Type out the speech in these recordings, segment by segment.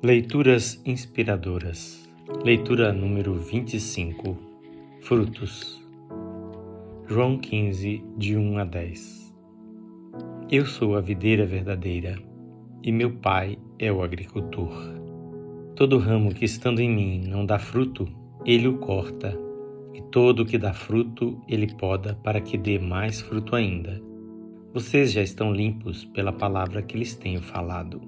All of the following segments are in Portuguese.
Leituras inspiradoras. Leitura número 25. Frutos. João 15, de 1 a 10. Eu sou a videira verdadeira, e meu pai é o agricultor. Todo ramo que estando em mim não dá fruto, ele o corta, e todo que dá fruto, ele poda para que dê mais fruto ainda. Vocês já estão limpos pela palavra que lhes tenho falado.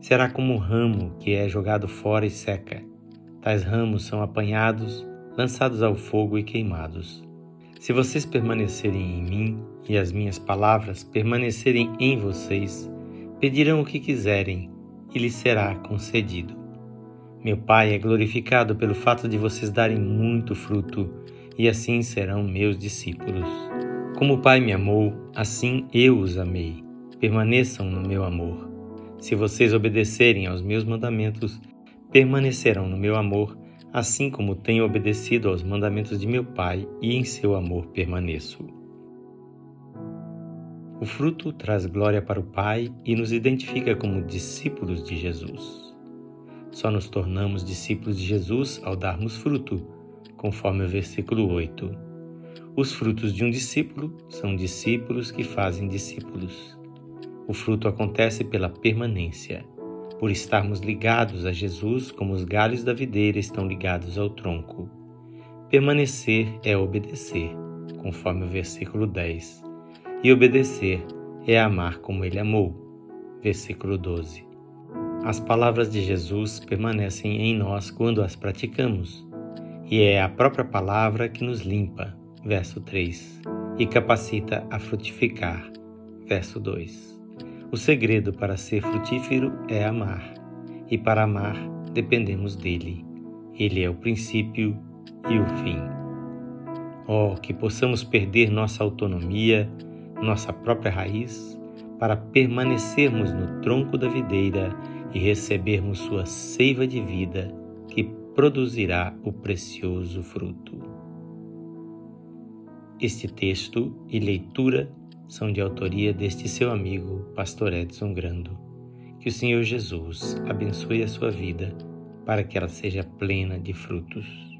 será como o ramo que é jogado fora e seca. Tais ramos são apanhados, lançados ao fogo e queimados. Se vocês permanecerem em mim e as minhas palavras permanecerem em vocês, pedirão o que quiserem e lhes será concedido. Meu Pai é glorificado pelo fato de vocês darem muito fruto, e assim serão meus discípulos. Como o Pai me amou, assim eu os amei permaneçam no meu amor. Se vocês obedecerem aos meus mandamentos, permanecerão no meu amor, assim como tenho obedecido aos mandamentos de meu Pai e em seu amor permaneço. O fruto traz glória para o Pai e nos identifica como discípulos de Jesus. Só nos tornamos discípulos de Jesus ao darmos fruto, conforme o versículo 8. Os frutos de um discípulo são discípulos que fazem discípulos. O fruto acontece pela permanência, por estarmos ligados a Jesus como os galhos da videira estão ligados ao tronco. Permanecer é obedecer, conforme o versículo 10, e obedecer é amar como ele amou, versículo 12. As palavras de Jesus permanecem em nós quando as praticamos, e é a própria palavra que nos limpa, verso 3, e capacita a frutificar, verso 2. O segredo para ser frutífero é amar, e para amar dependemos dele. Ele é o princípio e o fim. Oh, que possamos perder nossa autonomia, nossa própria raiz, para permanecermos no tronco da videira e recebermos sua seiva de vida que produzirá o precioso fruto. Este texto e leitura são de autoria deste seu amigo, Pastor Edson Grando. Que o Senhor Jesus abençoe a sua vida para que ela seja plena de frutos.